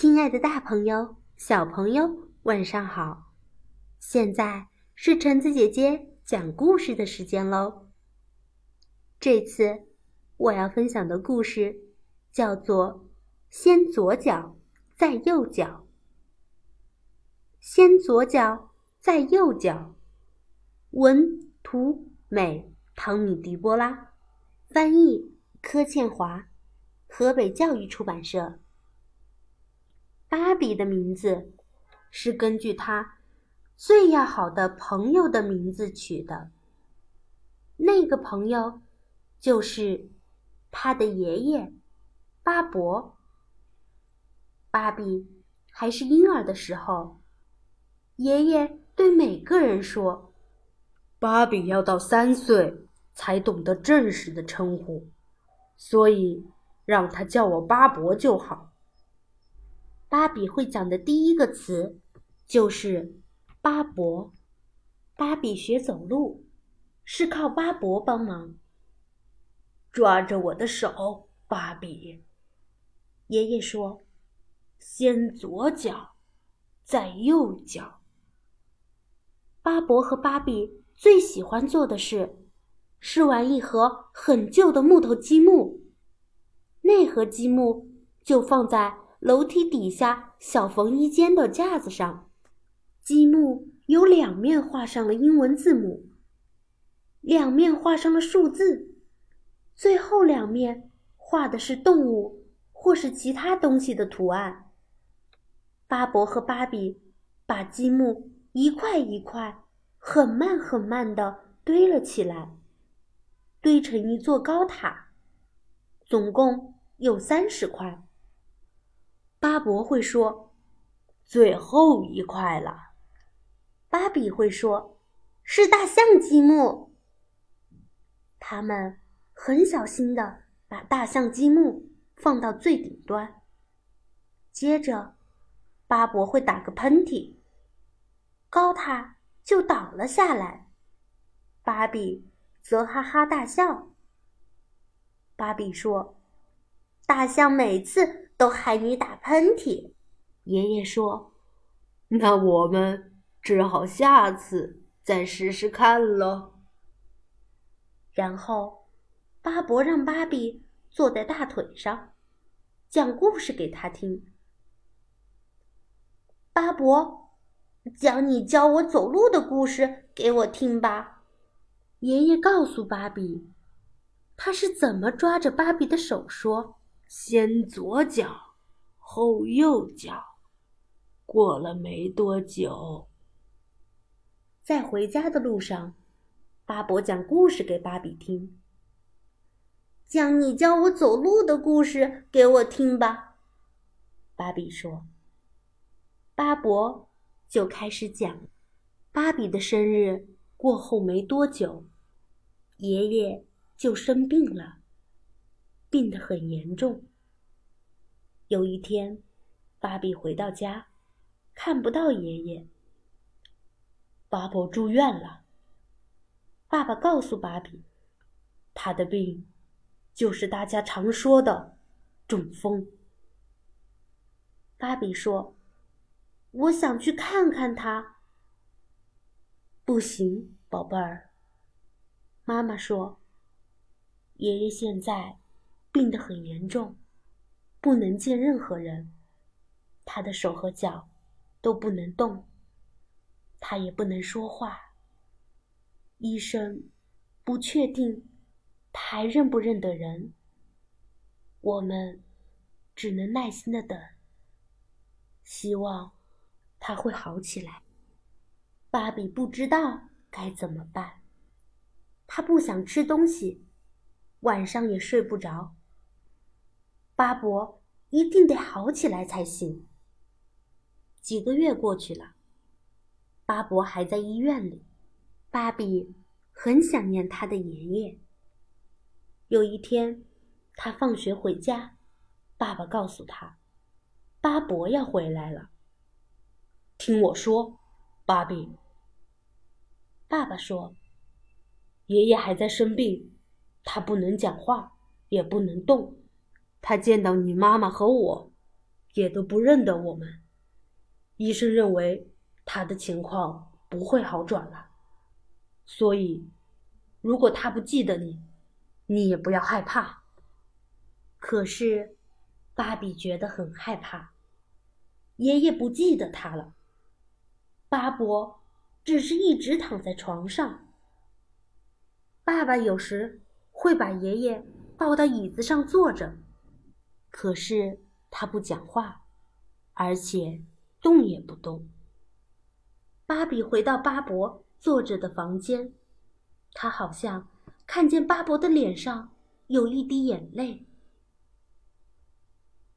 亲爱的，大朋友、小朋友，晚上好！现在是橙子姐姐讲故事的时间喽。这次我要分享的故事叫做《先左脚再右脚》。先左脚再右脚，文图美，汤米·迪波拉，翻译柯倩华，河北教育出版社。芭比的名字是根据她最要好的朋友的名字取的。那个朋友就是她的爷爷巴伯。芭比还是婴儿的时候，爷爷对每个人说：“芭比要到三岁才懂得正式的称呼，所以让他叫我巴伯就好。”芭比会讲的第一个词就是“巴伯”。芭比学走路是靠巴伯帮忙。抓着我的手，芭比。爷爷说：“先左脚，再右脚。”巴伯和芭比最喜欢做的事是玩一盒很旧的木头积木。那盒积木就放在。楼梯底下小缝衣间的架子上，积木有两面画上了英文字母，两面画上了数字，最后两面画的是动物或是其他东西的图案。巴伯和芭比把积木一块一块、很慢很慢地堆了起来，堆成一座高塔，总共有三十块。巴伯会说：“最后一块了。”芭比会说：“是大象积木。”他们很小心的把大象积木放到最顶端。接着，巴伯会打个喷嚏，高塔就倒了下来。芭比则哈哈大笑。芭比说：“大象每次。”都害你打喷嚏，爷爷说：“那我们只好下次再试试看了。”然后，巴伯让芭比坐在大腿上，讲故事给他听。巴伯，讲你教我走路的故事给我听吧。爷爷告诉芭比，他是怎么抓着芭比的手说。先左脚，后右脚。过了没多久，在回家的路上，巴伯讲故事给芭比听。讲你教我走路的故事给我听吧，芭比说。巴伯就开始讲。芭比的生日过后没多久，爷爷就生病了。病得很严重。有一天，芭比回到家，看不到爷爷。巴伯住院了。爸爸告诉芭比，他的病就是大家常说的中风。芭比说：“我想去看看他。”不行，宝贝儿。妈妈说：“爷爷现在……”病得很严重，不能见任何人。他的手和脚都不能动，他也不能说话。医生不确定他还认不认得人。我们只能耐心的等，希望他会好起来。芭比不知道该怎么办，他不想吃东西，晚上也睡不着。巴伯一定得好起来才行。几个月过去了，巴伯还在医院里。芭比很想念他的爷爷。有一天，他放学回家，爸爸告诉他，巴伯要回来了。听我说，芭比。爸爸说：“爷爷还在生病，他不能讲话，也不能动。”他见到你妈妈和我，也都不认得我们。医生认为他的情况不会好转了，所以如果他不记得你，你也不要害怕。可是，芭比觉得很害怕，爷爷不记得他了。巴伯只是一直躺在床上。爸爸有时会把爷爷抱到椅子上坐着，可是他不讲话，而且动也不动。芭比回到巴伯坐着的房间，他好像看见巴伯的脸上有一滴眼泪。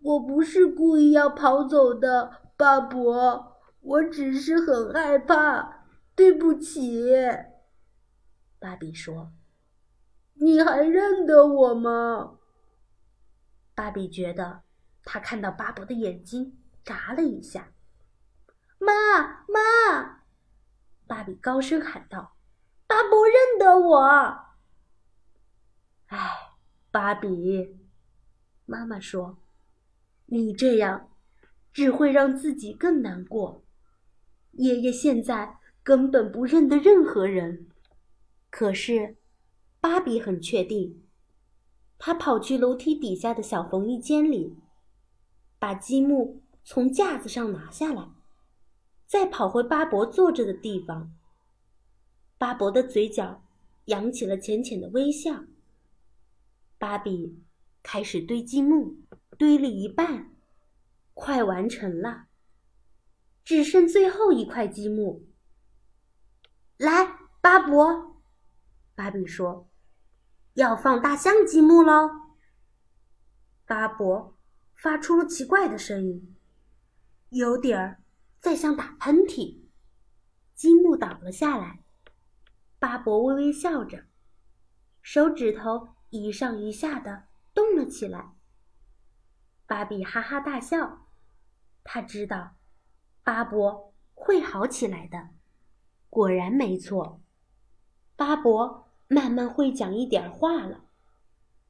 我不是故意要跑走的，巴伯。我只是很害怕，对不起。芭比说：“你还认得我吗？”芭比觉得他看到巴伯的眼睛眨了一下。“妈妈！”芭比高声喊道，“巴伯认得我。”哎，芭比，妈妈说：“你这样只会让自己更难过。”爷爷现在根本不认得任何人，可是芭比很确定。他跑去楼梯底下的小缝衣间里，把积木从架子上拿下来，再跑回巴伯坐着的地方。巴伯的嘴角扬起了浅浅的微笑。芭比开始堆积木，堆了一半，快完成了。只剩最后一块积木。来，巴伯，芭比说：“要放大象积木喽。”巴伯发出了奇怪的声音，有点儿在像打喷嚏。积木倒了下来，巴伯微微笑着，手指头一上一下的动了起来。芭比哈哈大笑，他知道。巴伯会好起来的，果然没错。巴伯慢慢会讲一点话了，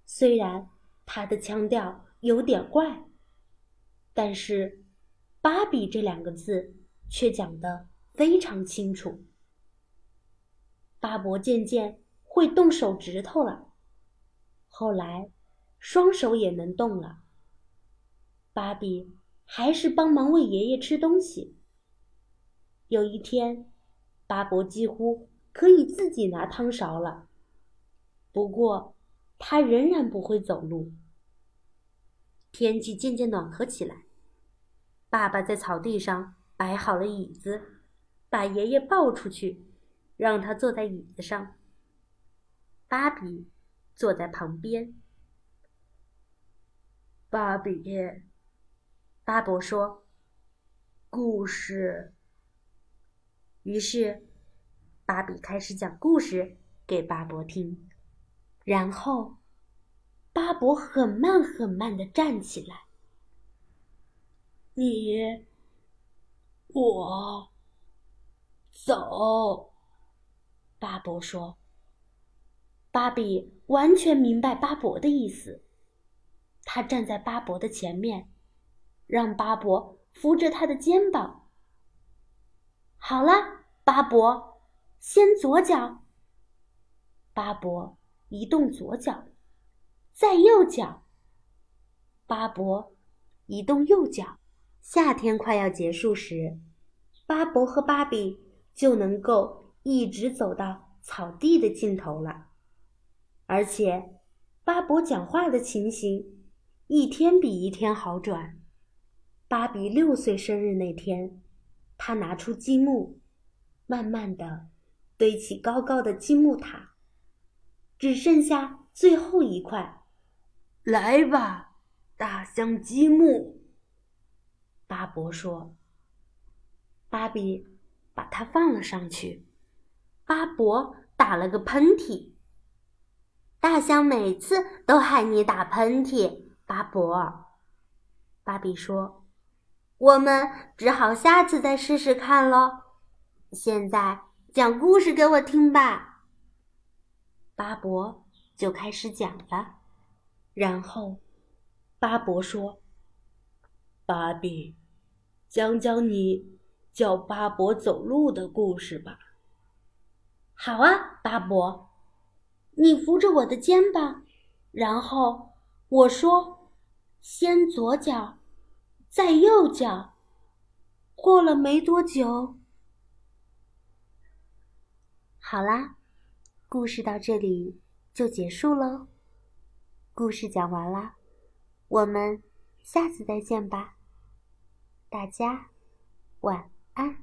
虽然他的腔调有点怪，但是“芭比”这两个字却讲得非常清楚。巴伯渐渐会动手指头了，后来双手也能动了。芭比。还是帮忙喂爷爷吃东西。有一天，巴伯几乎可以自己拿汤勺了，不过他仍然不会走路。天气渐渐暖和起来，爸爸在草地上摆好了椅子，把爷爷抱出去，让他坐在椅子上。芭比坐在旁边。芭比。巴伯说：“故事。”于是，芭比开始讲故事给巴伯听。然后，巴伯很慢很慢的站起来。你，我，走。巴伯说。芭比完全明白巴伯的意思。他站在巴伯的前面。让巴伯扶着他的肩膀。好了，巴伯，先左脚。巴伯移动左脚，再右脚。巴伯移动右脚。夏天快要结束时，巴伯和芭比就能够一直走到草地的尽头了。而且，巴伯讲话的情形一天比一天好转。芭比六岁生日那天，他拿出积木，慢慢的堆起高高的积木塔，只剩下最后一块。来吧，大象积木。巴伯说。芭比把它放了上去。巴伯打了个喷嚏。大象每次都害你打喷嚏，巴伯。芭比说。我们只好下次再试试看喽。现在讲故事给我听吧。巴伯就开始讲了。然后，巴伯说：“芭比，讲讲你教巴伯走路的故事吧。好啊，巴伯，你扶着我的肩膀，然后我说：“先左脚，再右脚。”过了没多久，好啦，故事到这里就结束喽。故事讲完了，我们下次再见吧。大家晚安。